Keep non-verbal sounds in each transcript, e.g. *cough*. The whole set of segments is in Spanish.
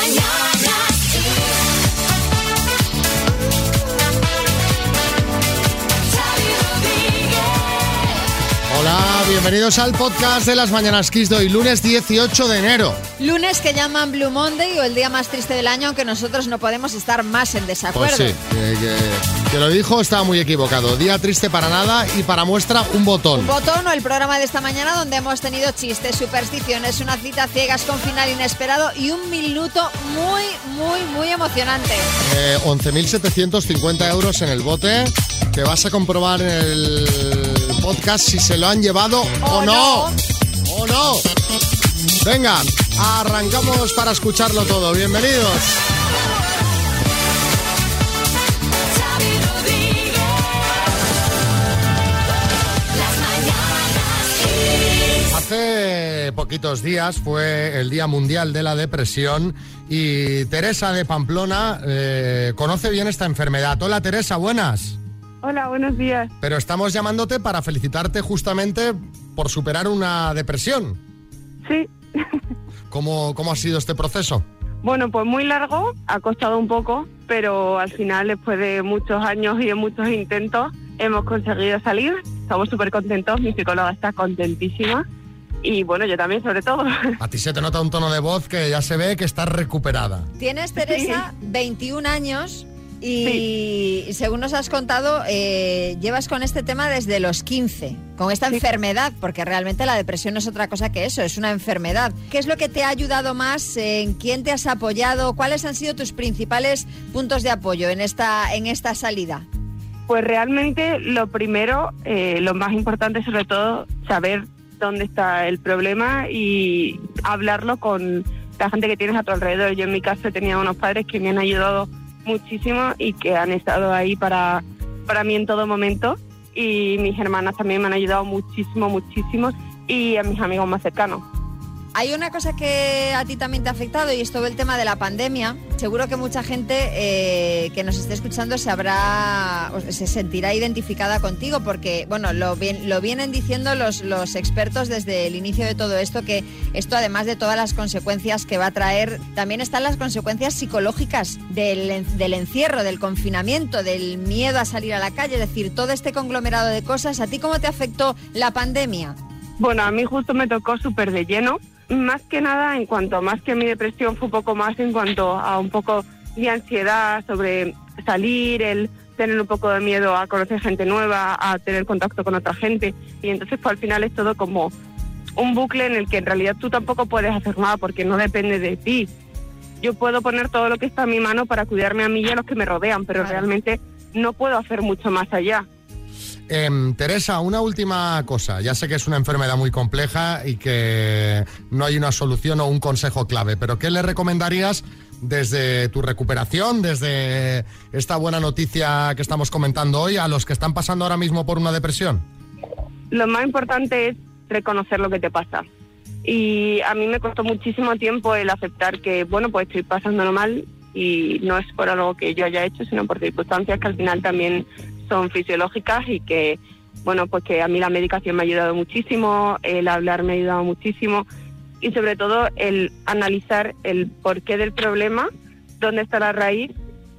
mañanas bienvenidos al podcast de las Mañanas Kiss de hoy, lunes 18 de enero. Lunes que llaman Blue Monday o el día más triste del año, aunque nosotros no podemos estar más en desacuerdo. Pues sí, que, que- que lo dijo estaba muy equivocado. Día triste para nada y para muestra un botón. Un botón o el programa de esta mañana donde hemos tenido chistes, supersticiones, una cita ciegas con final inesperado y un minuto muy, muy, muy emocionante. Eh, 11.750 euros en el bote. Que vas a comprobar en el podcast si se lo han llevado o, O no. no. O no. Venga, arrancamos para escucharlo todo. Bienvenidos. Hace poquitos días fue el Día Mundial de la Depresión y Teresa de Pamplona eh, conoce bien esta enfermedad. Hola Teresa, buenas. Hola, buenos días. Pero estamos llamándote para felicitarte justamente por superar una depresión. Sí. ¿Cómo, cómo ha sido este proceso? Bueno, pues muy largo, ha costado un poco, pero al final, después de muchos años y de muchos intentos, hemos conseguido salir. Estamos súper contentos, mi psicóloga está contentísima y bueno, yo también sobre todo. A ti se te nota un tono de voz que ya se ve que estás recuperada. Tienes, Teresa, 21 años y, según nos has contado, eh, llevas con este tema desde los 15, con esta Sí. enfermedad, porque realmente la depresión no es otra cosa que eso, es una enfermedad. ¿Qué es lo que te ha ayudado más? ¿En quién te has apoyado? ¿Cuáles han sido tus principales puntos de apoyo en esta, en esta salida? Pues realmente lo primero, eh, lo más importante sobre todo, saber dónde está el problema y hablarlo con la gente que tienes a tu alrededor. Yo en mi caso tenía unos padres que me han ayudado muchísimo y que han estado ahí para, para mí en todo momento y mis hermanas también me han ayudado muchísimo, muchísimo y a mis amigos más cercanos. Hay una cosa que a ti también te ha afectado y es todo el tema de la pandemia. Seguro que mucha gente eh, que nos esté escuchando se habrá, se sentirá identificada contigo porque, bueno, lo, lo vienen diciendo los, los expertos desde el inicio de todo esto, que esto además de todas las consecuencias que va a traer, también están las consecuencias psicológicas del, del encierro, del confinamiento, del miedo a salir a la calle, es decir, todo este conglomerado de cosas. ¿A ti cómo te afectó la pandemia? Bueno, a mí justo me tocó súper de lleno. Más que nada, en cuanto más que mi depresión fue un poco más en cuanto a un poco de ansiedad sobre salir, el tener un poco de miedo a conocer gente nueva, a tener contacto con otra gente. Y entonces, pues al final es todo como un bucle en el que en realidad tú tampoco puedes hacer nada porque no depende de ti. Yo puedo poner todo lo que está en mi mano para cuidarme a mí y a los que me rodean, pero Claro. realmente no puedo hacer mucho más allá. Em, Teresa, una última cosa. Ya sé que es una enfermedad muy compleja y que no hay una solución o un consejo clave, pero ¿qué le recomendarías desde tu recuperación, desde esta buena noticia que estamos comentando hoy, a los que están pasando ahora mismo por una depresión? lo más importante es reconocer lo que te pasa. Y a mí me costó muchísimo tiempo el aceptar que, bueno, pues estoy pasándolo mal y no es por algo que yo haya hecho, sino por circunstancias que al final también son fisiológicas y que, bueno, pues que a mí la medicación me ha ayudado muchísimo, el hablar me ha ayudado muchísimo y sobre todo el analizar el porqué del problema, dónde está la raíz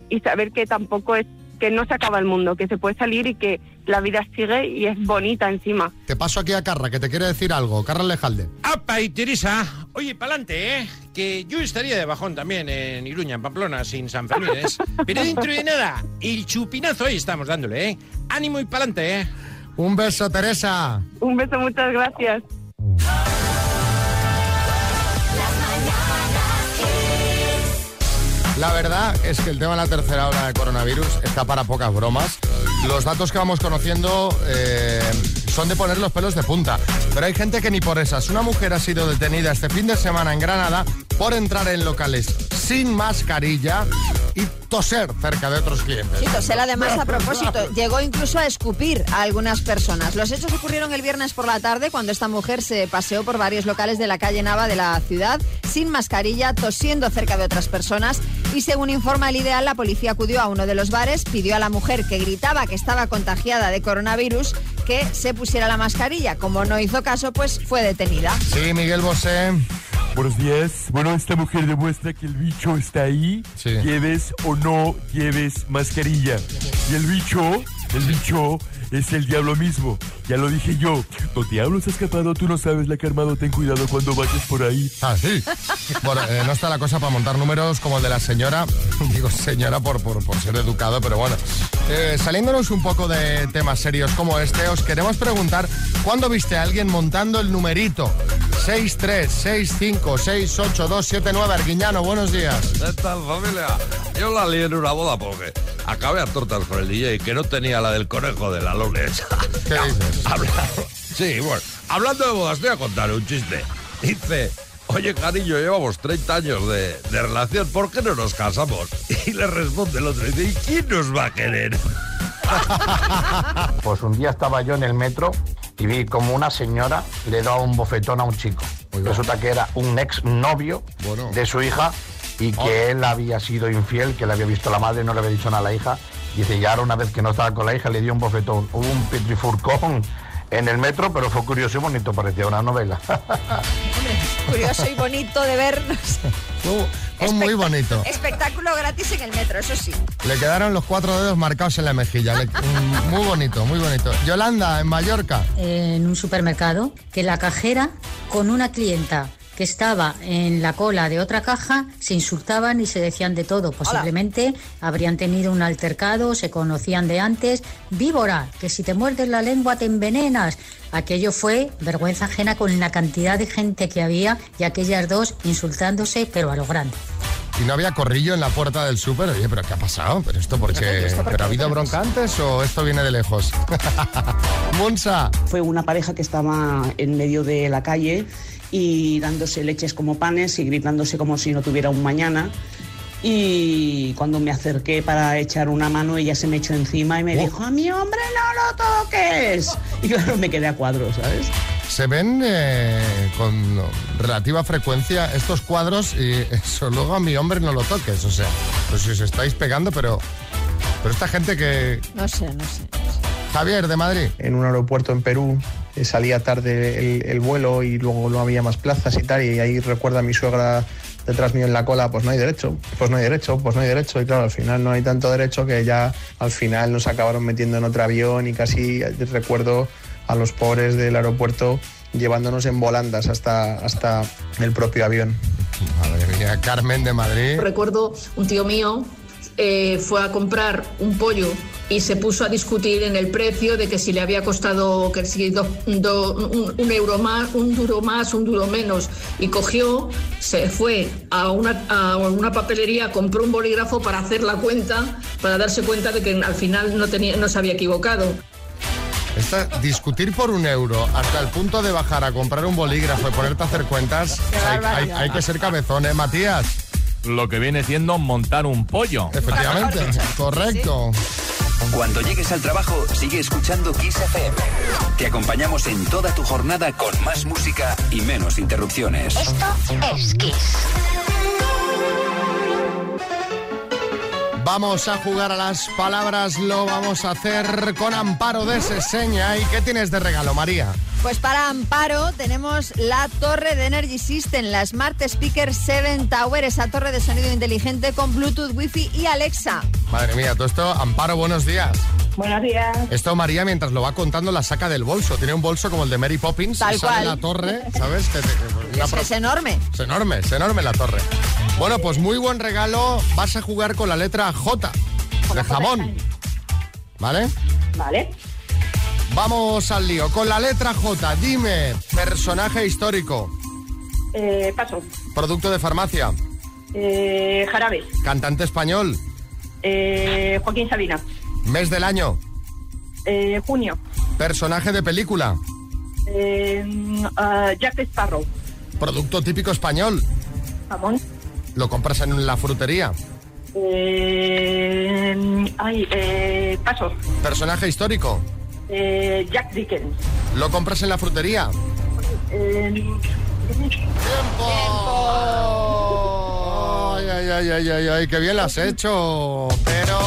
y saber que tampoco es que no se acaba el mundo, que se puede salir y que la vida sigue y es bonita encima. Te paso aquí a Carra, que te quiere decir algo. Carra Lejalde. ¡Apa y Teresa! Oye, pa'lante, ¿eh? Que yo estaría de bajón también en Iruña, en Pamplona, sin San Fermines. *laughs* Pero dentro de nada, el chupinazo ahí estamos dándole, ¿eh? Ánimo y pa'lante, ¿eh? Un beso, Teresa. Un beso, muchas gracias. La verdad es que el tema de la tercera ola de coronavirus está para pocas bromas. Los datos que vamos conociendo eh, son de poner los pelos de punta. Pero hay gente que ni por esas. Una mujer ha sido detenida este fin de semana en Granada por entrar en locales sin mascarilla y toser cerca de otros clientes. Sí, Tosel además a propósito llegó incluso a escupir a algunas personas. Los hechos ocurrieron el viernes por la tarde cuando esta mujer se paseó por varios locales de la calle Nava de la ciudad sin mascarilla, tosiendo cerca de otras personas y según informa el Ideal, la policía acudió a uno de los bares, pidió a la mujer que gritaba que estaba contagiada de coronavirus que se pusiera la mascarilla. Como no hizo caso, pues fue detenida. Sí, Miguel Bosé. Buenos días. Bueno, esta mujer demuestra que el bicho está ahí, Sí. lleves o no lleves mascarilla. Y el bicho, el bicho es el diablo mismo. Ya lo dije yo. Don Diablo se ha escapado, tú no sabes la que ha armado. Ten cuidado cuando vayas por ahí. Ah, sí. Bueno, eh, no está la cosa para montar números como el de la señora. *laughs* Digo señora por, por, por ser educado, pero bueno. Eh, saliéndonos un poco de temas serios como este, os queremos preguntar, ¿cuándo viste a alguien montando el numerito? 636568279 Arguiñano, buenos días. ¿Qué tal, familia? Yo la lié en una boda porque acabé a tortas con el DJ que no tenía la del conejo de la lunes. *laughs* ¿Qué dices? Habla- Sí, bueno, hablando de bodas, te voy a contar un chiste. Dice, oye, cariño, llevamos 30 años de, de relación, ¿por qué no nos casamos? *laughs* Y le responde el otro, dice, ¿y quién nos va a querer? *laughs* Pues un día estaba yo en el metro y vi como una señora le daba un bofetón a un chico. Resulta que era un ex novio Bueno. de su hija y que él había sido infiel, que le había visto la madre, no le había dicho nada a la hija. Dice, y ahora una vez que no estaba con la hija le dio un bofetón, Hubo un petrifurcón en el metro, pero fue curioso y bonito, parecía una novela. *laughs* Curioso y bonito de ver. no sé. Fue, muy bonito. Espectáculo gratis en el metro, eso sí. Le quedaron los cuatro dedos marcados en la mejilla. Le- muy bonito, muy bonito. Yolanda, en Mallorca. en un supermercado que la cajera con una clienta que estaba en la cola de otra caja se insultaban y se decían de todo. Posiblemente habrían tenido un altercado, se conocían de antes. Víbora, que si te muerdes la lengua te envenenas. Aquello fue vergüenza ajena con la cantidad de gente que había y aquellas dos insultándose, pero a lo grande. Y no había corrillo en la puerta del súper. Oye, ¿pero qué ha pasado? ¿Pero esto por qué? ¿Pero ha habido bronca antes o esto viene de lejos? *laughs* Monsa. Fue una pareja que estaba en medio de la calle y dándose leches como panes y gritándose como si no tuviera un mañana. Y cuando me acerqué para echar una mano, ella se me echó encima y me dijo, a mi hombre no lo toques. Y claro, me quedé a cuadros, ¿sabes? Se ven eh, con relativa frecuencia estos cuadros y eso luego a mi hombre no lo toques. O sea, pues si os estáis pegando, pero, pero esta gente que... No sé, no sé. Javier, de Madrid. en un aeropuerto en Perú. Eh, Salía tarde el, el vuelo y luego no había más plazas y tal. Y ahí recuerda a mi suegra detrás mío en la cola, pues no hay derecho, pues no hay derecho, pues no hay derecho. Y claro, al final no hay tanto derecho que ya al final nos acabaron metiendo en otro avión y casi recuerdo a los pobres del aeropuerto llevándonos en volandas hasta, hasta el propio avión. Madre mía, Carmen de Madrid. Recuerdo un tío mío eh, fue a comprar un pollo y se puso a discutir en el precio de que si le había costado que si do- do- un, un euro más, un duro más, un duro menos. Y cogió, se fue a una, a una papelería, compró un bolígrafo para hacer la cuenta, para darse cuenta de que al final no, tenía, no se había equivocado. Esta- discutir por un euro hasta el punto de bajar a comprar un bolígrafo y ponerte a hacer cuentas, hay, hay- hay que ser cabezón, ¿eh, Matías? Lo que viene siendo montar un pollo. Efectivamente, correcto. Cuando llegues al trabajo, sigue escuchando Kiss FM. Te acompañamos en toda tu jornada con más música y menos interrupciones. Esto es Kiss. Vamos a jugar a las palabras, lo vamos a hacer con Amparo de Seseña. ¿Y qué tienes de regalo, María? Pues para Amparo tenemos la torre de Energy System, la Smart Speaker 7 Tower, esa torre de sonido inteligente con Bluetooth, Wi-Fi y Alexa. Madre mía, todo esto, Amparo, buenos días. Buenos días. Esto María, mientras lo va contando, la saca del bolso. Tiene un bolso como el de Mary Poppins. Tal y sale cual. la torre, ¿sabes? Que te- *laughs* una Es, pro- es enorme. Es enorme, es enorme la torre. Bueno, pues muy buen regalo. Vas a jugar con la letra J de jamón. ¿Vale? Vale. Vamos al lío. Con la letra J, dime, personaje histórico, Eh, paso. producto de farmacia, Eh, jarabe. cantante español, Eh, Joaquín Sabina. mes del año, Eh, junio. personaje de película, ah, Jack Sparrow. producto típico español, Jamón. Lo compras en la frutería, Eh, ay, eh, paso. personaje histórico, Eh, Jack Dickens. lo compras en la frutería. Eh, Ay, ay, ay, ay, ay, ay, qué bien lo has hecho. Pero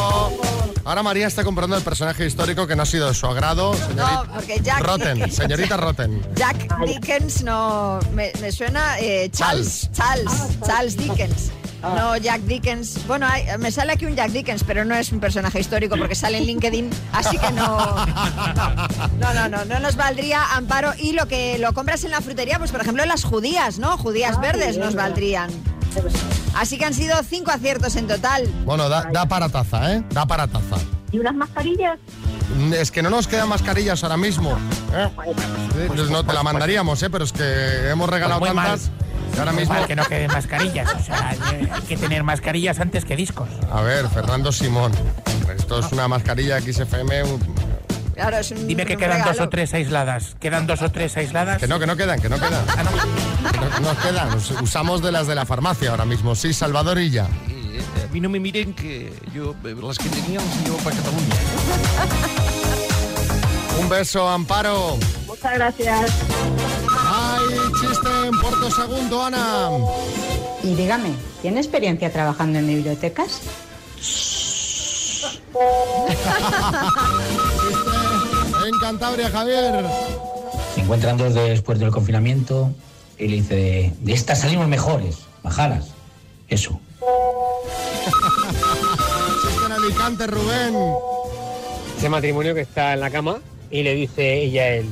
Ahora María está comprando el personaje histórico que no ha sido de su agrado. señorita- No, porque Jack Rotten, Dickens- señorita Rotten. Jack Dickens no. Me, me suena eh, Charles. Charles. Charles Dickens. No, Jack Dickens. Bueno, hay- me sale aquí un Jack Dickens, pero no es un personaje histórico porque sale en LinkedIn, así que no. No, no, no, no nos valdría amparo. Y lo que lo compras en la frutería, pues por ejemplo las judías, ¿no? Judías verdes nos valdrían. Así que han sido cinco aciertos en total. Bueno, da, da para taza, ¿eh? Da para taza. ¿Y unas mascarillas? Mm, Es que no nos quedan mascarillas ahora mismo. ¿eh? Pues no te la mandaríamos, ¿eh? Pero es que hemos regalado Pues mal. tantas. que ahora mismo. mal que no queden mascarillas. O sea, hay hay que tener mascarillas antes que discos. A ver, Fernando Simón. Esto es una mascarilla XFM. Un- Claro, es un, Dime que un quedan dos o tres aisladas. ¿Quedan dos o tres aisladas? Que no, que no quedan, que no quedan. Ah, no. Que no, no quedan. Us- Usamos de las de la farmacia ahora mismo. Sí, Salvador y ya. Eh, a mí no me miren que yo eh, las que tenía las llevo para Cataluña. *laughs* Un beso, Amparo. Muchas gracias. ¡Ay, chiste en Puerto Segundo, Ana! Y dígame, ¿tiene experiencia trabajando en bibliotecas? *laughs* *laughs* En Cantabria, Javier. Se encuentran dos después del confinamiento y le dice, de estas salimos mejores, bajaras. Eso. En Alicante, Rubén. ese matrimonio que está en la cama y le dice ella a él,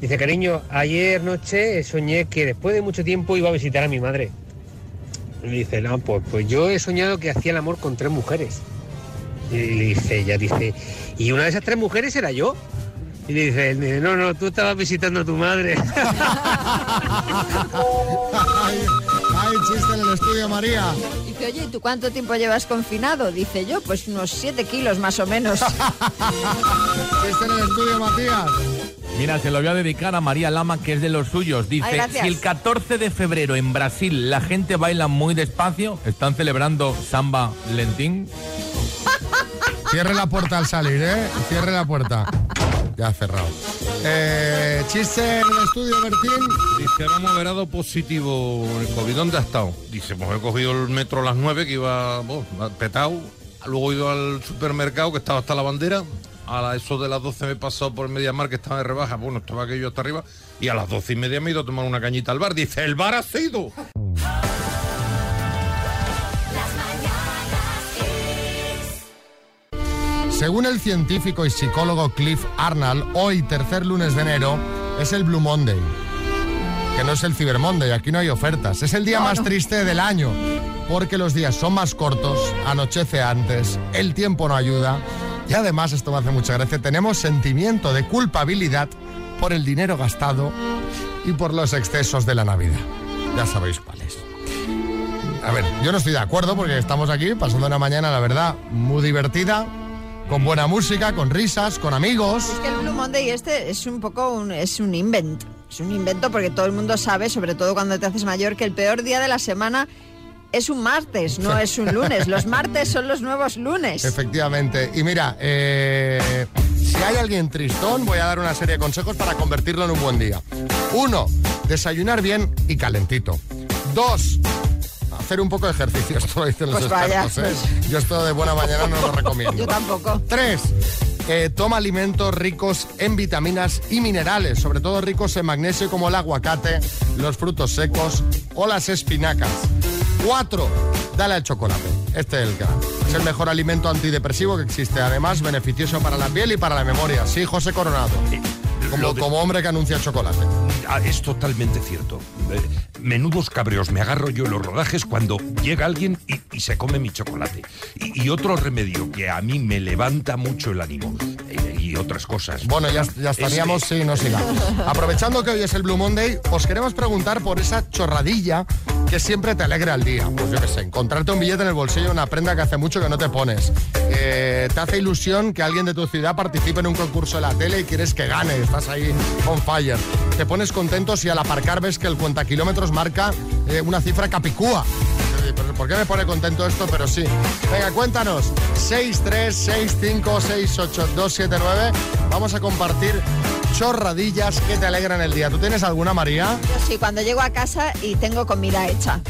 dice, cariño, ayer noche soñé que después de mucho tiempo iba a visitar a mi madre. Y le dice, no, pues, pues yo he soñado que hacía el amor con tres mujeres. Y le dice ella, dice, ¿y una de esas tres mujeres era yo? Y le dice, él, dice, no, no, tú estabas visitando a tu madre. *laughs* Ay, ay, chiste en el estudio, María. Dice, oye, ¿y tú cuánto tiempo llevas confinado? Dice yo, pues unos siete kilos más o menos. *laughs* Chiste en el estudio, Matías. Mira, se lo voy a dedicar a María Lama, que es de los suyos. Dice, Ay, si el 14 de febrero en Brasil la gente baila muy despacio, están celebrando samba lentín. Cierre la puerta al salir, ¿eh? Cierre la puerta. Ya cerrado. Eh, chiste en el estudio, Bertín. Dice, ahora hemos verado positivo el COVID. ¿Dónde ha estado? Dice, pues he cogido el metro a las 9 que iba bueno, petado. Luego he ido al supermercado que estaba hasta la bandera. A eso de las 12 me he pasado por Mediamar que estaba de rebaja. Bueno, estaba aquello hasta arriba. Y a las 12 y media me he ido a tomar una cañita al bar. Dice, el bar ha sido. Según el científico y psicólogo Cliff Arnold, hoy, tercer lunes de enero, es el Blue Monday. Que no es el Cyber Monday, aquí no hay ofertas. Es el día más triste del año, porque los días son más cortos, anochece antes, el tiempo no ayuda. Y además, esto me hace mucha gracia, tenemos sentimiento de culpabilidad por el dinero gastado y por los excesos de la Navidad. Ya sabéis cuáles. A ver, yo no estoy de acuerdo porque estamos aquí pasando una mañana, la verdad, muy divertida, con buena música, con risas, con amigos. Es que el Blue Monday este es un poco un, es un invent. Es un invento porque todo el mundo sabe, sobre todo cuando te haces mayor, que el peor día de la semana es un martes, no es un lunes. Los martes son los nuevos lunes. Efectivamente. Y mira, eh, si hay alguien tristón, voy a dar una serie de consejos para convertirlo en un buen día. Uno, desayunar bien y calentito. Dos, hacer un poco de ejercicio. *laughs* Esto lo dicen los Pues vaya, expertos. ¿eh? Yo esto de buena mañana no lo recomiendo. *laughs* Yo tampoco. Tres, eh, toma alimentos ricos en vitaminas y minerales, sobre todo ricos en magnesio como el aguacate, los frutos secos o las espinacas. Cuatro, dale al chocolate. Este es el gran. Es el mejor alimento antidepresivo que existe. Además, beneficioso para la piel y para la memoria. Sí, José Coronado. Como, de- como hombre que anuncia chocolate. Ah, es totalmente cierto. Eh, menudos cabreos me agarro yo en los rodajes cuando llega alguien y, se come mi chocolate. Y, y otro remedio que a mí me levanta mucho el ánimo. Y otras cosas. Bueno, ya, ya estaríamos, Es- sí, no sigamos. Aprovechando que hoy es el Blue Monday, os queremos preguntar por esa chorradilla que siempre te alegra el día. Pues yo qué sé, encontrarte un billete en el bolsillo, una prenda que hace mucho que no te pones. Eh, te hace ilusión que alguien de tu ciudad participe en un concurso de la tele y quieres que gane, estás ahí on fire. Te pones contento si al aparcar ves que el cuenta kilómetros marca eh, una cifra capicúa. Eh, ¿Por qué me pone contento esto? Pero sí. Venga, cuéntanos. 636568279. Vamos a compartir chorradillas que te alegran el día. ¿Tú tienes alguna, María? Yo sí, cuando llego a casa y tengo comida hecha.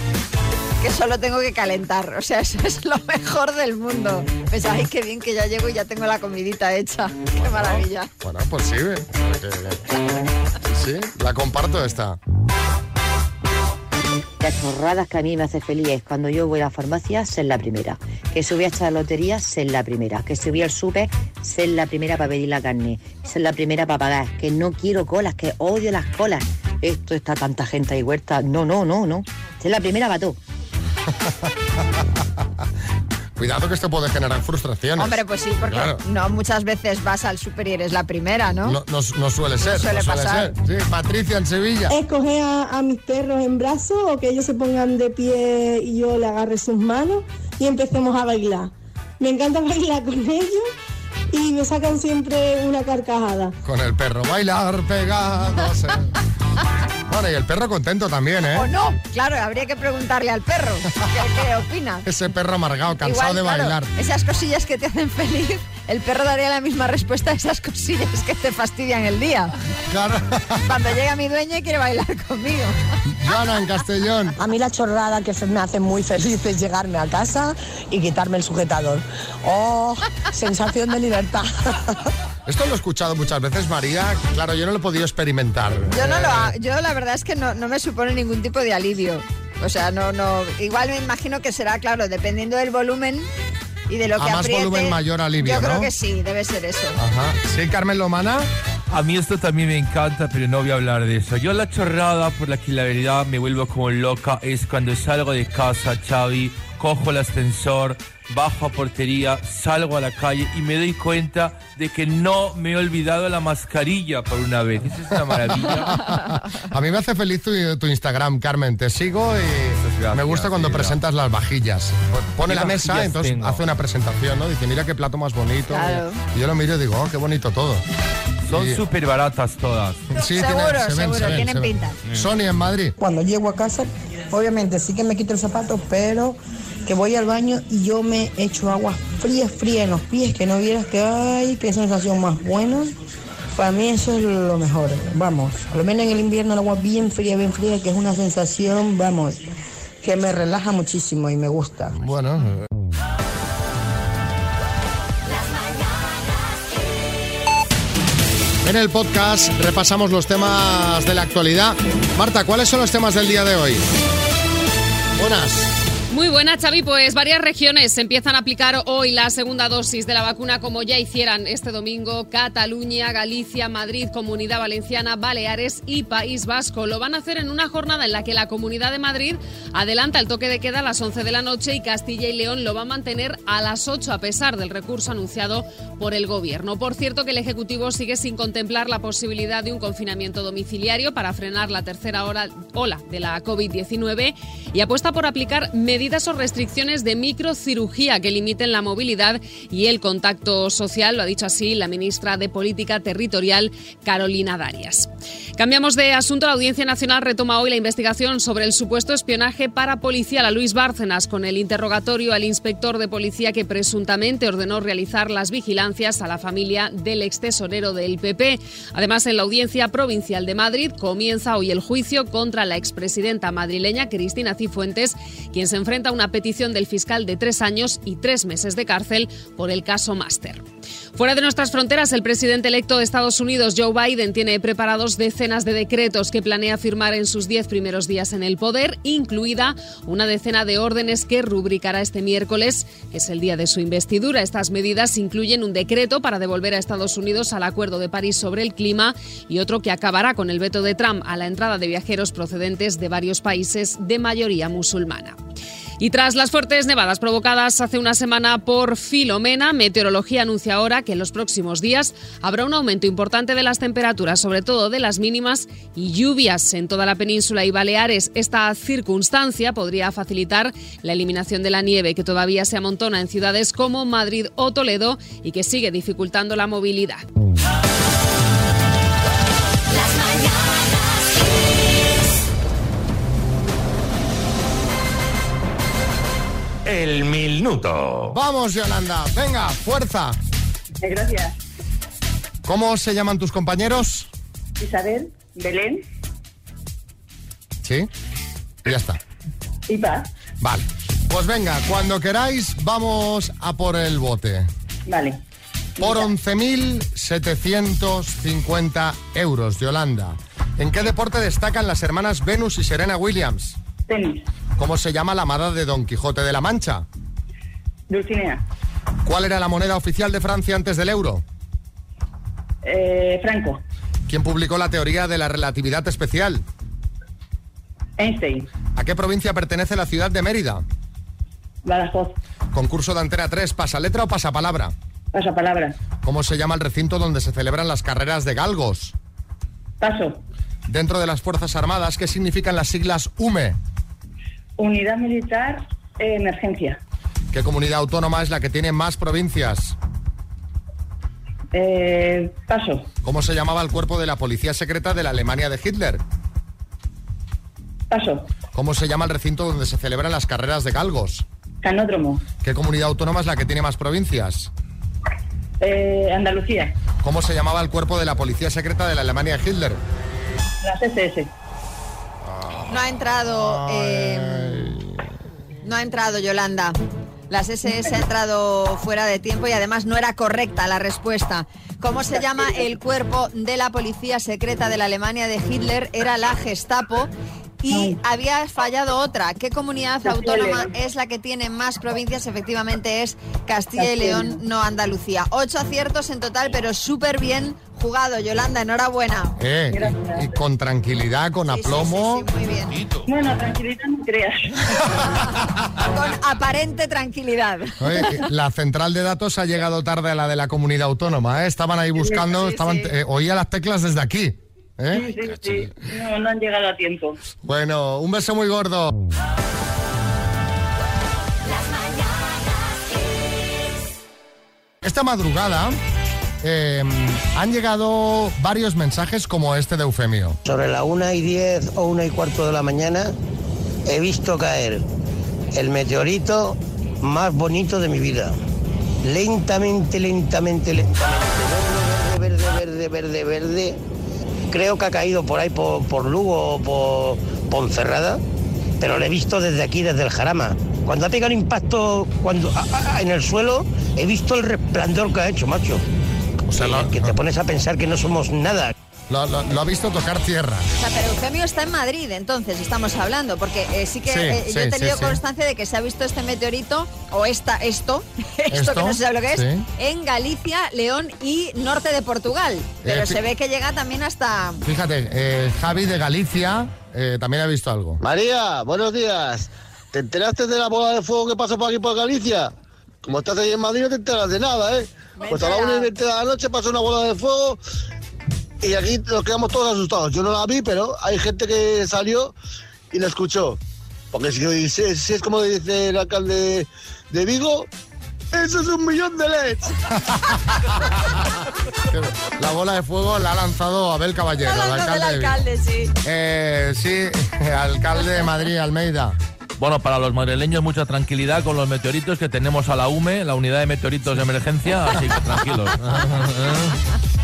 que solo tengo que calentar. O sea, eso es lo mejor del mundo. Pues ay, qué bien que ya llego y ya tengo la comidita hecha. Qué maravilla. Bueno, pues sí. Sí, la comparto esta. Las chorradas que a mí me hace feliz es cuando yo voy a la farmacia, ser la primera. Que subí a esta lotería, ser la primera. Que subí al súper, ser la primera para pedir la carne. Ser la primera para pagar. Que no quiero colas, que odio las colas. Esto está tanta gente ahí huerta. No, no, no, no. Ser la primera para todo. *laughs* Cuidado que esto puede generar frustraciones. Hombre, pues sí, porque Claro. no muchas veces vas al súper y eres la primera, ¿no? No, no- no suele ser. suele no pasar. ser. Sí, Patricia en Sevilla. Escoger a, a mis perros en brazos o que ellos se pongan de pie y yo le agarre sus manos y empecemos a bailar. Me encanta *laughs* bailar con ellos y me sacan siempre una carcajada. Con el perro. Bailar pegados. *laughs* *laughs* Bueno, y el perro contento también, ¿eh? ¿O no? Claro, habría que preguntarle al perro qué, qué opina. *laughs* Ese perro amargado, cansado Igual, de claro, bailar. esas cosillas que te hacen feliz, el perro daría la misma respuesta a esas cosillas que te fastidian el día. *laughs* Claro. Cuando llega mi dueña y quiere bailar conmigo. Joana, en Castellón. A mí la chorrada que me hace muy feliz es llegarme a casa y quitarme el sujetador. ¡Oh! Sensación de libertad. Esto lo he escuchado muchas veces, María. Claro, yo no lo he podido experimentar. Yo no lo ha- yo la verdad es que no, no me supone ningún tipo de alivio. O sea, no, no. Igual me imagino que será, claro, dependiendo del volumen y de lo A que más apriete. volumen, mayor alivio, Yo creo ¿no? que sí, debe ser eso. Ajá. Sí, Carmen Lomana. A mí esto también me encanta, pero no voy a hablar de eso. Yo la chorrada por la que la verdad me vuelvo como loca es cuando salgo de casa, Xavi, cojo el ascensor, bajo a portería, salgo a la calle y me doy cuenta de que no me he olvidado la mascarilla por una vez. Eso es una maravilla. *laughs* A mí me hace feliz tu, tu Instagram, Carmen. Te sigo y me gusta cuando sí, presentas las vajillas. Pone ¿Qué la mesa, entonces tengo? hace una presentación, ¿no? Dice, mira qué plato más bonito. Claro. Y yo lo miro y digo, oh, qué bonito todo. Son súper baratas todas. Sí, tiene- se ven, se ven, se ven. Sonia en Madrid. Cuando llego a casa, obviamente sí que me quito el zapato, pero que voy al baño y yo me echo agua fría, fría en los pies, que no vieras que, ay, qué sensación más buena. Para mí eso es lo mejor, vamos. Al menos en el invierno el agua bien fría, bien fría, que es una sensación, vamos, que me relaja muchísimo y me gusta. Bueno. En el podcast repasamos los temas de la actualidad. Marta, ¿cuáles son los temas del día de hoy? Buenas. Muy buena, Xavi. Pues varias regiones empiezan a aplicar hoy la segunda dosis de la vacuna como ya hicieran este domingo Cataluña, Galicia, Madrid, Comunidad Valenciana, Baleares y País Vasco. Lo van a hacer en una jornada en la que la Comunidad de Madrid adelanta el toque de queda a las 11 de la noche y Castilla y León lo va a mantener a las 8 a pesar del recurso anunciado por el Gobierno. Por cierto que el Ejecutivo sigue sin contemplar la posibilidad de un confinamiento domiciliario para frenar la tercera ola de la COVID-19 y apuesta por aplicar medidas o restricciones de microcirugía que limiten la movilidad y el contacto social, lo ha dicho así la ministra de Política Territorial, Carolina Darias. Cambiamos de asunto. La Audiencia Nacional retoma hoy la investigación sobre el supuesto espionaje para policial a Luis Bárcenas con el interrogatorio al inspector de policía que presuntamente ordenó realizar las vigilancias a la familia del ex tesorero del PP. Además, en la Audiencia Provincial de Madrid comienza hoy el juicio contra la expresidenta madrileña Cristina Cifuentes, quien se enfrenta a una petición del fiscal de tres años y tres meses de cárcel por el caso Máster. Fuera de nuestras fronteras, el presidente electo de Estados Unidos, Joe Biden, tiene preparados decenas de decretos que planea firmar en sus diez primeros días en el poder, incluida una decena de órdenes que rubricará este miércoles, que es el día de su investidura. Estas medidas incluyen un decreto para devolver a Estados Unidos al Acuerdo de París sobre el clima y otro que acabará con el veto de Trump a la entrada de viajeros procedentes de varios países de mayoría musulmana. Y tras las fuertes nevadas provocadas hace una semana por Filomena, Meteorología anuncia ahora que en los próximos días habrá un aumento importante de las temperaturas, sobre todo de las mínimas y lluvias en toda la península y Baleares. Esta circunstancia podría facilitar la eliminación de la nieve que todavía se amontona en ciudades como Madrid o Toledo y que sigue dificultando la movilidad. El minuto. Vamos, Yolanda. Venga, fuerza. Gracias. ¿Cómo se llaman tus compañeros? Isabel, Belén Sí. Y ya está. y Paz. Vale. Pues venga, cuando queráis, vamos a por el bote. Vale. Por 11.750 euros, Yolanda. ¿En qué deporte destacan las hermanas Venus y Serena Williams? Tenis. ¿Cómo se llama la amada de Don Quijote de la Mancha? Dulcinea. ¿Cuál era la moneda oficial de Francia antes del euro? Eh, Franco. ¿Quién publicó la teoría de la relatividad especial? Einstein. ¿A qué provincia pertenece la ciudad de Mérida? Badajoz. Concurso de Antena 3, ¿pasaletra o pasapalabra? Pasapalabra. ¿Cómo se llama el recinto donde se celebran las carreras de galgos? Paso. Dentro de las Fuerzas Armadas, ¿qué significan las siglas UME? Unidad Militar eh, Emergencia. ¿Qué comunidad autónoma es la que tiene más provincias? Eh, paso. ¿Cómo se llamaba el cuerpo de la policía secreta de la Alemania de Hitler? Paso. ¿Cómo se llama el recinto donde se celebran las carreras de galgos? Canódromo. ¿Qué comunidad autónoma es la que tiene más provincias? Eh, Andalucía. ¿Cómo se llamaba el cuerpo de la policía secreta de la Alemania de Hitler? Las SS. No ha entrado. eh, no ha entrado, Yolanda. Las SS ha entrado fuera de tiempo y además no era correcta la respuesta. ¿Cómo se llama el cuerpo de la policía secreta de la Alemania de Hitler? Era la Gestapo. Y había fallado otra. ¿Qué comunidad Castilla autónoma es la que tiene más provincias? Efectivamente es Castilla y Castilla y León, no Andalucía. Ocho aciertos en total, pero súper bien jugado, Yolanda. Enhorabuena. Eh, y, y con tranquilidad, con aplomo. Muy bien. Bueno, tranquilidad no creas. *laughs* Con aparente tranquilidad. Oye, la central de datos ha llegado tarde a la de la comunidad autónoma. ¿eh? Estaban ahí buscando, Sí, sí. estaban, eh, oía las teclas desde aquí. ¿Eh? Sí, sí, sí. No, no han llegado a tiempo. Bueno, un beso muy gordo. Esta madrugada eh, han llegado varios mensajes como este de Eufemio. Sobre la 1 y 10 o 1 y cuarto de la mañana he visto caer el meteorito más bonito de mi vida. Lentamente, lentamente, lentamente. Verde, verde, verde, verde, verde. Creo que ha caído por ahí, por, por Lugo o por Ponferrada, pero lo he visto desde aquí, desde el Jarama. Cuando ha pegado el impacto cuando, a- a- en el suelo, he visto el resplandor que ha hecho, macho. Que- que te pones a pensar que no somos nada. Lo, lo- lo ha visto tocar tierra. O sea, pero Eufemio está en Madrid, entonces estamos hablando, porque eh, sí que Sí, eh, yo he tenido sí, sí. constancia de que se ha visto este meteorito, o esta, esto, *laughs* esto, Esto, que no se sabe lo que es, sí. en Galicia, León y norte de Portugal. Pero Eh, se ve que llega también hasta... Fíjate, eh, Javi de Galicia eh, también ha visto algo. María, buenos días. ¿Te enteraste de la bola de fuego que pasó por aquí por Galicia? Como estás ahí en Madrid no te enteras de nada, ¿eh? Pues a la una y veinte de la noche pasó una bola de fuego y aquí nos quedamos todos asustados. Yo no la vi, pero hay gente que salió y la escuchó. Porque si, si- si es como dice el alcalde de Vigo, eso es un millón de LEDs. *laughs* La bola de fuego la ha lanzado Abel Caballero, el alcalde. de Vigo. sí. Eh, sí, *laughs* alcalde de Madrid, Almeida. Bueno, para los madrileños mucha tranquilidad con los meteoritos que tenemos a la UME, la unidad de meteoritos de emergencia, así que tranquilos. *laughs*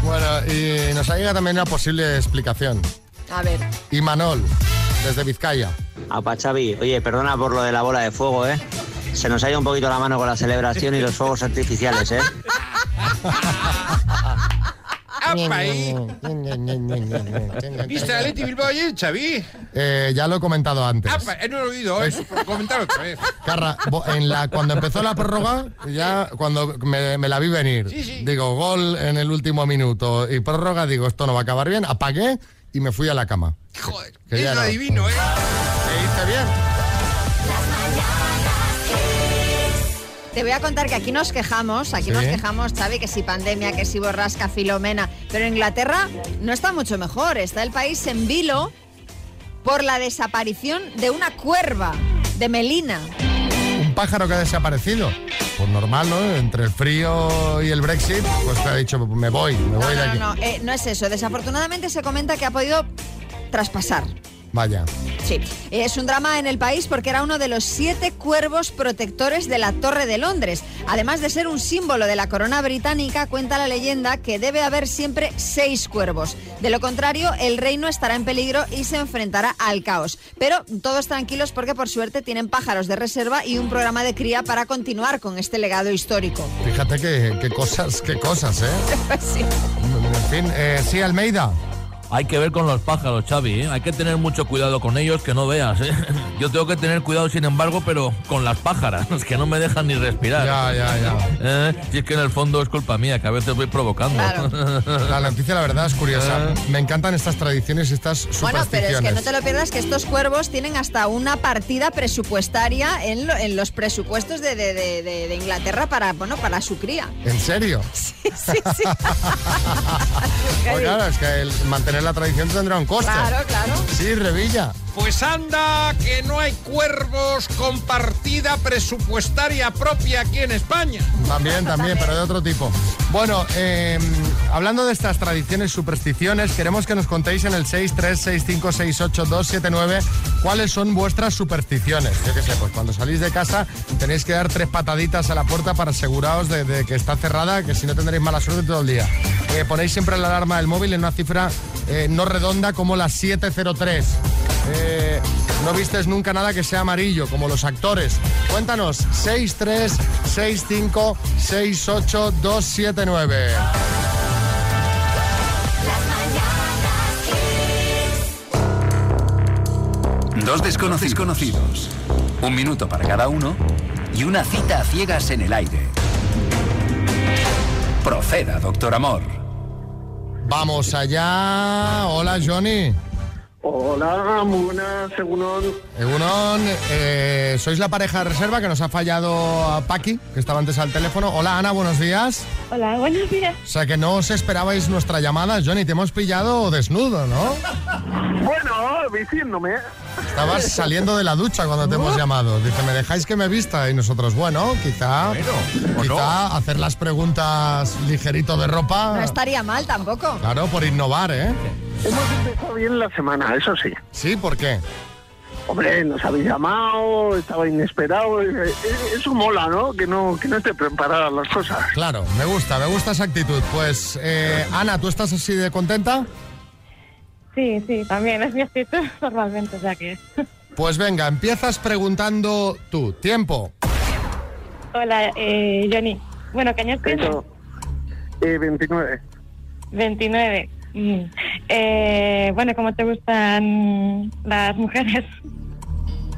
Bueno, y nos ha llegado también una posible explicación. A ver. Y Manol, desde Vizcaya. Apa, Xavi, oye, perdona por lo de la bola de fuego, ¿eh? Se nos ha ido un poquito la mano con la celebración y los fuegos artificiales, ¿eh? *laughs* ¡Apa ahí! *laughs* ¿Viste a Leti Bilbao ayer, Xavi? Eh, ya lo he comentado antes. ¡Apa! eh, No lo he oído, es por comentar otra vez. Carra, en la, cuando empezó la prórroga, ya cuando me, me la vi venir, Sí, sí. digo, gol en el último minuto y prórroga, digo, esto no va a acabar bien, apagué y me fui a la cama. Joder, Que es no. adivino, ¿eh? Hice bien. Te voy a contar que aquí nos quejamos, aquí Sí. nos quejamos, Xavi, que si pandemia, que si borrasca, filomena, pero en Inglaterra no está mucho mejor, está el país en vilo por la desaparición de una cuerva de Melina. Un pájaro que ha desaparecido. Pues normal, ¿no? Entre el frío y el Brexit, pues te ha dicho, me voy, me voy de aquí. no, no, eh, no es eso. Desafortunadamente se comenta que ha podido traspasar. Vaya. Sí, es un drama en el país porque era uno de los siete cuervos protectores de la Torre de Londres. Además de ser un símbolo de la corona británica, cuenta la leyenda que debe haber siempre seis cuervos. De lo contrario, el reino estará en peligro y se enfrentará al caos. Pero todos tranquilos porque por suerte tienen pájaros de reserva y un programa de cría para continuar con este legado histórico. Fíjate qué, qué cosas, qué cosas, ¿eh? *laughs* sí. En fin, eh, sí, Almeida. Hay que ver con los pájaros, Xavi, ¿eh? Hay que tener mucho cuidado con ellos, que no veas, ¿eh? *laughs* Yo tengo que tener cuidado, sin embargo, pero con las pájaras, *laughs* que no me dejan ni respirar. Ya, ya, ya. ¿Eh? Si es que en el fondo es culpa mía, que a veces voy provocando. *laughs* La noticia, la verdad, es curiosa. Me encantan estas tradiciones y estas Bueno, pero es que supersticiones. no te lo pierdas que estos cuervos tienen hasta una partida presupuestaria en, lo- en los presupuestos de, de- de- de- de Inglaterra para, bueno, para su cría. ¿En serio? Sí, sí, sí. Pues claro, es que el mantener la tradición tendrá un coste. Claro, claro. Sí, Revilla. Pues anda, que no hay cuervos con partida presupuestaria propia aquí en España. También, también, pero de otro tipo. Bueno, eh, hablando de estas tradiciones, supersticiones, queremos que nos contéis en el 636568279 cuáles son vuestras supersticiones. Yo qué sé, pues cuando salís de casa tenéis que dar tres pataditas a la puerta para aseguraros de, de que está cerrada, que si no tendréis mala suerte todo el día. Eh, ponéis siempre la alarma del móvil en una cifra eh, no redonda como la 703. Eh, no vistes nunca nada que sea amarillo, como los actores. Cuéntanos, 636568279. Dos desconocidos conocidos. Un minuto para cada uno y una cita a ciegas en el aire. Proceda, doctor Amor. Vamos allá. Hola, Johnny. Hola, muy buenas, Egunon. Egunon, eh, sois la pareja de reserva que nos ha fallado a Paqui, que estaba antes al teléfono. Hola, Ana, buenos días. Hola, buenos días. O sea que no os esperabais nuestra llamada, Johnny. Te hemos pillado desnudo, ¿no? *laughs* Bueno, diciéndome. Estabas saliendo de la ducha cuando te hemos llamado. Dice, ¿me dejáis que me vista? Y nosotros, bueno, quizá, quizá hacer las preguntas ligerito de ropa. No estaría mal tampoco. Claro, por innovar, ¿eh? Hemos empezado bien la semana, eso sí. Sí, ¿por qué? Hombre, nos habéis llamado, estaba inesperado. eh, eh, Eso mola, ¿no? Que no, que no esté preparada las cosas. Claro, me gusta, me gusta esa actitud. Pues, eh, Ana, ¿tú estás así de contenta? Sí, sí, también es mi actitud *laughs* normalmente, o sea que... Pues venga, empiezas preguntando tú. Tiempo. Hola, eh, Johnny. Bueno, ¿qué años tienes? Eh, 29. 29. Mm. Eh, bueno, ¿cómo te gustan las mujeres?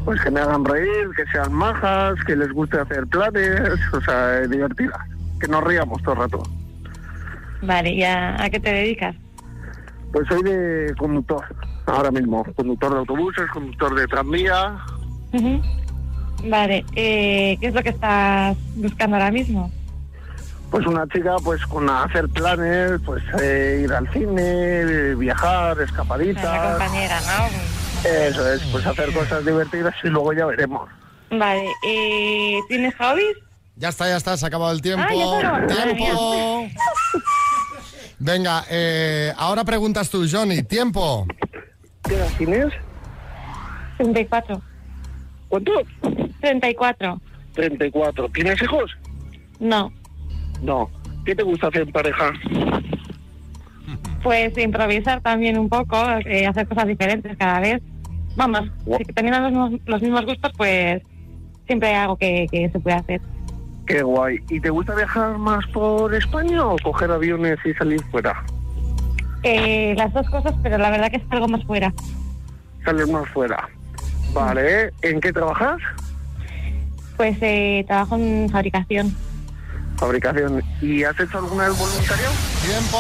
Pues que me hagan reír, que sean majas, que les guste hacer planes, o sea, divertidas. Que nos ríamos todo el rato. Vale, ¿y a, a qué te dedicas? Pues soy de conductor, ahora mismo. Conductor de autobuses, conductor de tranvía. Vale, eh, ¿qué es lo que estás buscando ahora mismo? Pues una chica, pues con hacer planes, pues eh, ir al cine, viajar, Una escapaditas. compañera, ¿no? Eso es, pues hacer cosas divertidas y luego ya veremos. Vale, eh, ¿tienes hobbies? Ya está, ya está, se ha acabado el tiempo. Ah, acabó. Madre ¡Tiempo! Venga, eh, ahora preguntas tú, Johnny. Tiempo. ¿Qué edad tienes? 34. ¿Cuánto? 34. 34. ¿Tienes hijos? No, No. ¿Qué te gusta hacer en pareja? pues improvisar también un poco, eh, hacer cosas diferentes cada vez. Vamos, si teniendo los, mismos- los mismos gustos, pues siempre hay algo que, que se puede hacer. Qué guay. ¿Y te gusta viajar más por España o coger aviones y salir fuera? Eh, las dos cosas, pero la verdad que es algo más fuera. Salir más fuera. Vale. ¿En qué trabajas? Pues eh, trabajo en fabricación. Fabricación. ¿Y has hecho alguna vez voluntariado? Tiempo.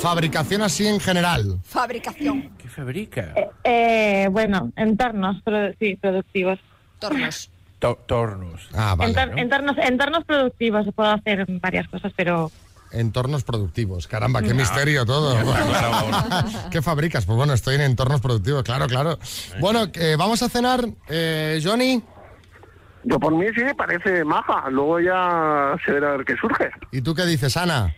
Fabricación así en general. Fabricación. ¿Qué fabrica? Eh, bueno, entornos, produ- sí, productivos. Tornos. To- tornos. Ah, vale. Entor- entornos, entornos productivos, se puedo hacer varias cosas, pero Entornos productivos. Caramba, qué No. misterio todo. *laughs* ¿Qué fabricas? Pues bueno, estoy en entornos productivos, claro, claro. Bueno, eh, vamos a cenar, eh, Johnny. Yo por mí sí, parece maja. Luego ya se verá a ver qué surge. ¿Y tú qué dices, Ana?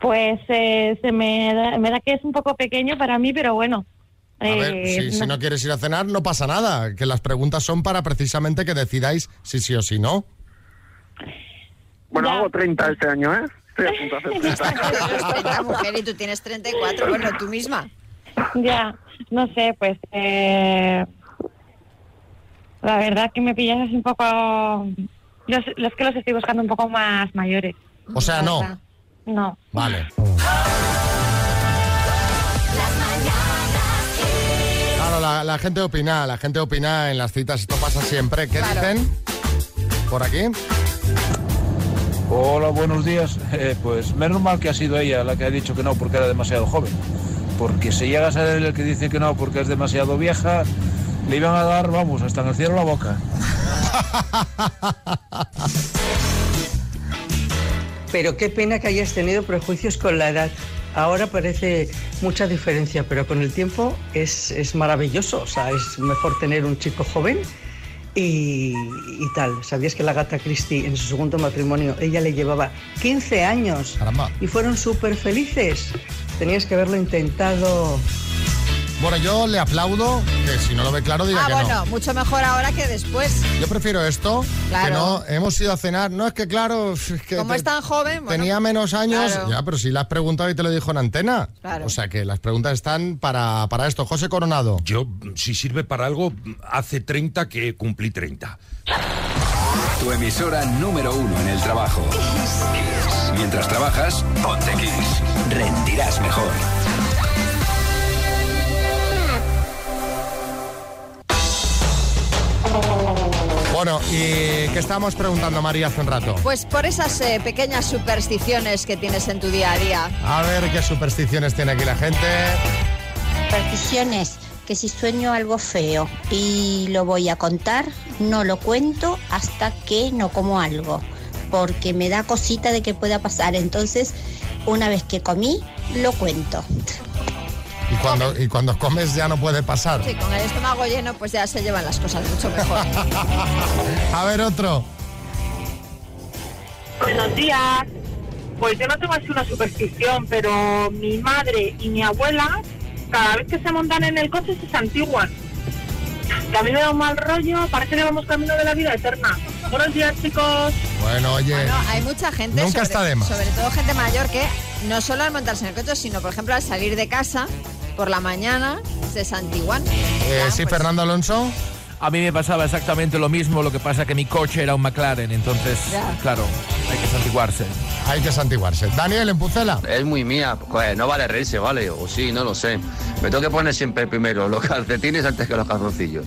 pues eh, se me da, me da que es un poco pequeño para mí, pero bueno, A ver, Eh, si, si no- quieres ir a cenar, no pasa nada. Que las preguntas son para precisamente que decidáis si sí o si no. Bueno, hago 30 este año, ¿eh? Estoy a punto de hacer 30. La *laughs* mujer y tú tienes 34, bueno, tú misma. Ya, no sé, pues eh, la verdad que me pillas así un poco... Yo s- los que los estoy buscando un poco más mayores. O sea, no. No. Vale. Claro, la, la gente opina, la gente opina en las citas, esto pasa siempre. ¿Qué dicen? Por aquí. Hola, buenos días. *laughs* Eh, pues menos mal que ha sido ella la que ha dicho que no porque era demasiado joven. Porque si llega a ser él el que dice que no porque es demasiado vieja, le iban a dar, vamos, hasta en el cielo la boca. *laughs* Pero qué pena que hayas tenido prejuicios con la edad. Ahora parece mucha diferencia, pero con el tiempo es, es maravilloso. O sea, es mejor tener un chico joven y, y tal. ¿Sabías que la gata Christie en su segundo matrimonio, ella le llevaba 15 años y fueron súper felices? Tenías que haberlo intentado. Bueno, yo le aplaudo, que si no lo ve claro, diga Ah, que bueno, no. mucho mejor ahora que después. Yo prefiero esto, que Claro. no hemos ido a cenar. No es que, claro, es que Como te- es tan joven, bueno, tenía menos años. claro. Ya, pero si le has preguntado y te lo dijo en antena. Claro. O sea que las preguntas están para, para esto. José Coronado. Yo, si sirve para algo, hace 30 que cumplí 30. Tu emisora número uno en el trabajo. Kiss. Mientras trabajas, ponte Kiss. Rendirás mejor. Bueno, ¿y qué estábamos preguntando, María, hace un rato? Pues por esas eh, pequeñas supersticiones que tienes en tu día a día. A ver qué supersticiones tiene aquí la gente. Supersticiones, que si sueño algo feo y lo voy a contar, no lo cuento hasta que no como algo, porque me da cosita de que pueda pasar. Entonces, una vez que comí, lo cuento. Y cuando, y cuando comes ya no puede pasar. Sí, con el estómago lleno, pues ya se llevan las cosas mucho mejor. *laughs* A ver, otro. Buenos días. Pues yo no tengo así una superstición, pero mi madre y mi abuela, cada vez que se montan en el coche, se santiguan. Que a mí me da un mal rollo, parece que vamos camino de la vida eterna. Buenos días, chicos. Bueno, oye. Bueno, hay mucha gente, Nunca sobre, está de más. sobre todo gente mayor, que no solo al montarse en el coche, sino, por ejemplo, al salir de casa por la mañana, se santiguan. Eh, sí, Fernando Alonso. A mí me pasaba exactamente lo mismo, lo que pasa que mi coche era un McLaren, entonces, Ya. claro, hay que santiguarse. Hay que santiguarse. Daniel, en Pucela. Es muy mía, pues no vale reírse, ¿vale? O sí, no lo sé. Me tengo que poner siempre primero los calcetines antes que los calzoncillos.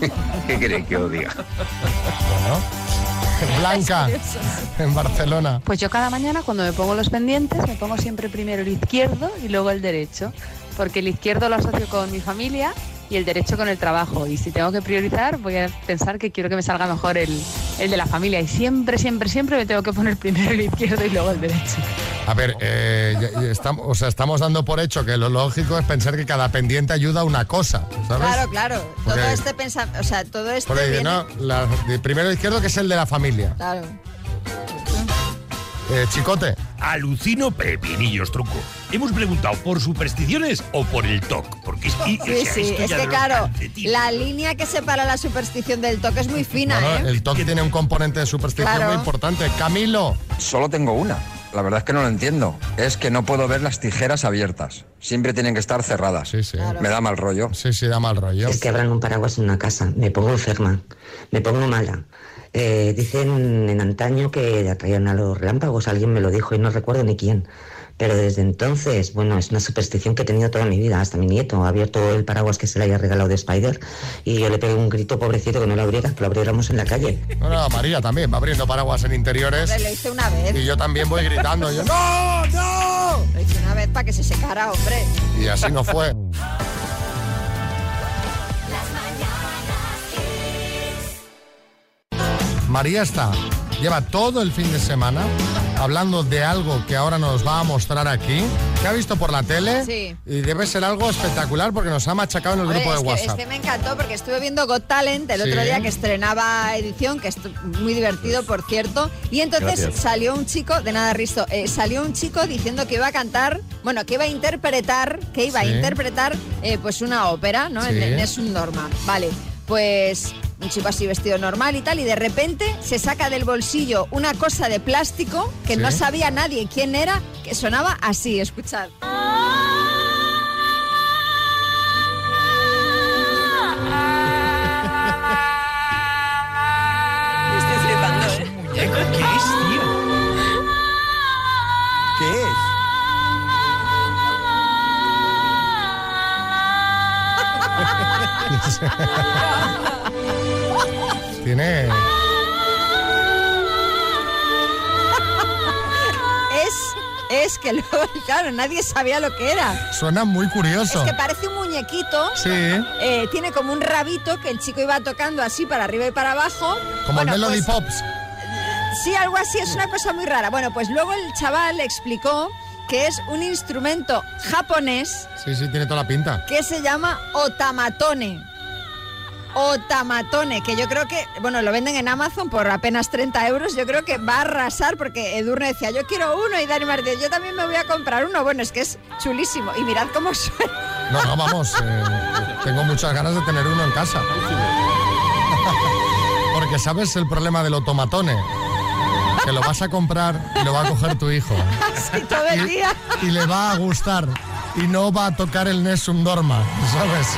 *laughs* ¿Qué queréis que os diga? *laughs* Blanca, en Barcelona. Pues yo cada mañana cuando me pongo los pendientes me pongo siempre primero el izquierdo y luego el derecho, porque el izquierdo lo asocio con mi familia y el derecho con el trabajo. Y si tengo que priorizar, voy a pensar que quiero que me salga mejor el, el de la familia. Y siempre, siempre, siempre me tengo que poner primero el izquierdo y luego el derecho. A ver, eh, ya- ya estamos, o sea, estamos dando por hecho que lo lógico es pensar que cada pendiente ayuda a una cosa, ¿sabes? Claro, claro. Todo Porque- este pensamiento, o sea, todo este Por ahí, viene- ¿no? La- primero izquierdo, que es el de la familia. Claro. Eh, chicote. Alucino pepinillos, truco. Hemos preguntado por supersticiones o por el TOC. Porque es que, Sí, o sea, sí, es que claro, la línea que separa la superstición del toque es muy fina, Bueno, ¿eh? el TOC tiene un componente de superstición Claro. muy importante. Camilo. Solo tengo una. La verdad es que no lo entiendo. Es que no puedo ver las tijeras abiertas. Siempre tienen que estar cerradas. Me da mal rollo. Sí, sí, da mal rollo. Es que abran un paraguas en una casa. Me pongo enferma. Me pongo mala. Eh, dicen en antaño que atraían a los relámpagos. Alguien me lo dijo y no recuerdo ni quién. Pero desde entonces, bueno, es una superstición que he tenido toda mi vida. Hasta mi nieto ha abierto el paraguas que se le haya regalado de Spider y yo le pegué un grito pobrecito que no lo abrieras, que lo abriéramos en la calle. Bueno, María también va abriendo paraguas en interiores. Hombre, Lo hice una vez. Y yo también voy gritando. Yo, ¡No! ¡No! Lo hice una vez para que se secara, hombre. Y así no fue. *laughs* María está lleva todo el fin de semana hablando de algo que ahora nos va a mostrar aquí, que ha visto por la tele Sí. y debe ser algo espectacular porque nos ha machacado en el Oye, grupo es, de que, WhatsApp. es que me encantó porque estuve viendo Got Talent el Sí. otro día que estrenaba edición, que es muy divertido, por cierto. Y entonces Gracias. salió un chico, de nada Risto, eh, salió un chico diciendo que iba a cantar, bueno, que iba a interpretar, que iba Sí. a interpretar eh, pues una ópera, ¿no? En, en Es un Norma. Vale, pues un chico así vestido normal y tal, y de repente se saca del bolsillo una cosa de plástico que Sí. no sabía nadie quién era, que sonaba así, escuchad. Tiene... Es, es que luego, claro, nadie sabía lo que era. Suena muy curioso. Es que parece un muñequito. Sí. Eh, tiene como un rabito que el chico iba tocando así para arriba y para abajo. Como Bueno, el Melody pues, Pops. Sí, algo así, es una cosa muy rara. Bueno, pues luego el chaval explicó que es un instrumento japonés Sí, sí, tiene toda la pinta. que se llama otamatone. Otamatone, que yo creo que, bueno, lo venden en Amazon por apenas 30 euros. Yo creo que va a arrasar porque Edurne decía, yo quiero uno y Dani Martínez, yo también me voy a comprar uno. Bueno, es que es chulísimo. Y mirad cómo suena. No, no, vamos. eh, tengo muchas ganas de tener uno en casa. *laughs* Porque sabes el problema del otomatone. Que lo vas a comprar y lo va a coger tu hijo. *laughs* Así todo el día. Y le va a gustar. Y no va a tocar el Nessun Dorma. ¿Sabes?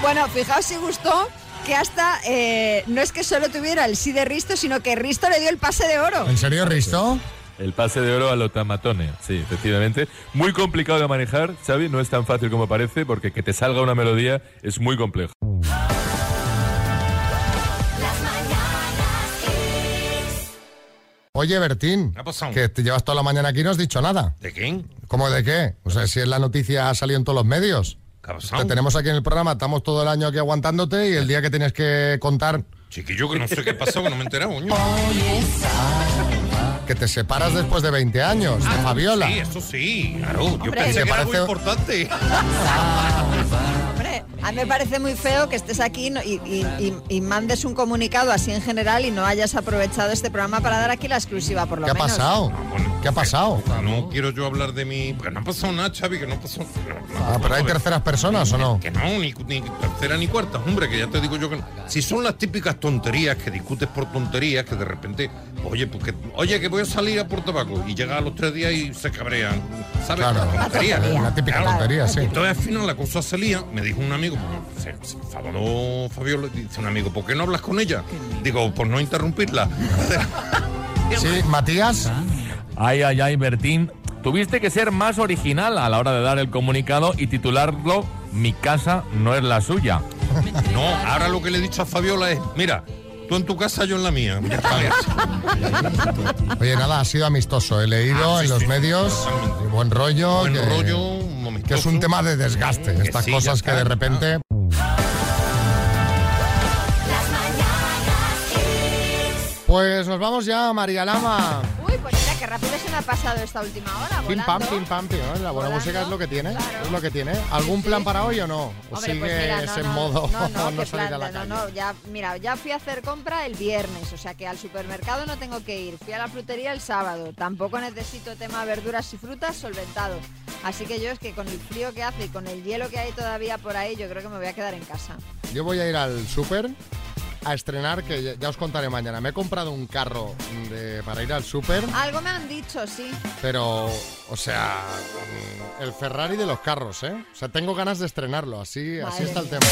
Bueno, fijaos si gustó que hasta eh, no es que solo tuviera el sí de Risto, sino que Risto le dio el pase de oro. ¿En serio, Risto? El pase de oro al otamatone, sí, efectivamente. Muy complicado de manejar, Xavi, no es tan fácil como parece, porque que te salga una melodía es muy complejo. Oye, Bertín, que te llevas toda la mañana aquí y no has dicho nada. ¿De quién? ¿Cómo de qué? O sea, si es la noticia ha salido en todos los medios. Te tenemos aquí en el programa, estamos todo el año aquí aguantándote y el día que tienes que contar Chiquillo, que no sé qué pasó, que no me he enterado, que te separas después de 20 años de Fabiola. Sí, eso sí, claro. Yo Hombre. pensé ¿Te que era algo importante. *laughs* A mí me parece muy feo que estés aquí y, y- y- y mandes un comunicado así en general y no hayas aprovechado este programa para dar aquí la exclusiva, por lo ¿Qué ha menos. pasado? ¿Qué ha pasado? No quiero yo hablar de mi... Porque no ha pasado nada, Xavi, que no ha pasado... no, no, Ah, pero hay no, terceras personas o no? Que no, ni, ni tercera ni cuarta, hombre, que ya te digo yo que no. Si son las típicas tonterías que discutes por tonterías, que de repente, oye, pues que, oye, que voy a salir a por tabaco y llega a los tres días y se cabrean, ¿sabes? Claro, la La típica Claro. tontería, sí. Entonces al final la cosa salía, me dijo un amigo, se, se enfadó Fabiola, dice un amigo, ¿por qué no hablas con ella? Digo, por no interrumpirla. *laughs* Sí, Matías. Ay, ay, ay, Bertín. Tuviste que ser más original a la hora de dar el comunicado y titularlo Mi casa no es la suya. No, ahora lo que le he dicho a Fabiola es, mira, tú en tu casa, yo en la mía. Oye, nada, ha sido amistoso. He leído Ah, sí, en los sí, medios, buen rollo. Buen que, rollo, que es un tema de desgaste. Estas sí, cosas que de repente. Pues nos vamos ya, María Lama. Qué rápido se me ha pasado esta última hora. Pim pam, pim pam, pim. ¿no? La buena Volando, música es lo que tiene. claro. Es lo que tiene. ¿Algún plan para hoy o no? ¿O Hombre, pues mira, no, no, modo no, no, *laughs* salir plan, a la no, calle? no, ya, mira, ya fui a hacer compra el viernes, o sea que al supermercado no tengo que ir. Fui a la frutería el sábado, tampoco necesito tema verduras y frutas solventado. Así que yo es que con el frío que hace y con el hielo que hay todavía por ahí, yo creo que me voy a quedar en casa. Yo voy a ir al súper a estrenar, que ya, ya os contaré mañana. Me he comprado un carro de- para ir al súper, Algo me han dicho, sí. pero, o sea, el Ferrari de los carros, ¿eh? O sea, tengo ganas de estrenarlo, así, así está el tema.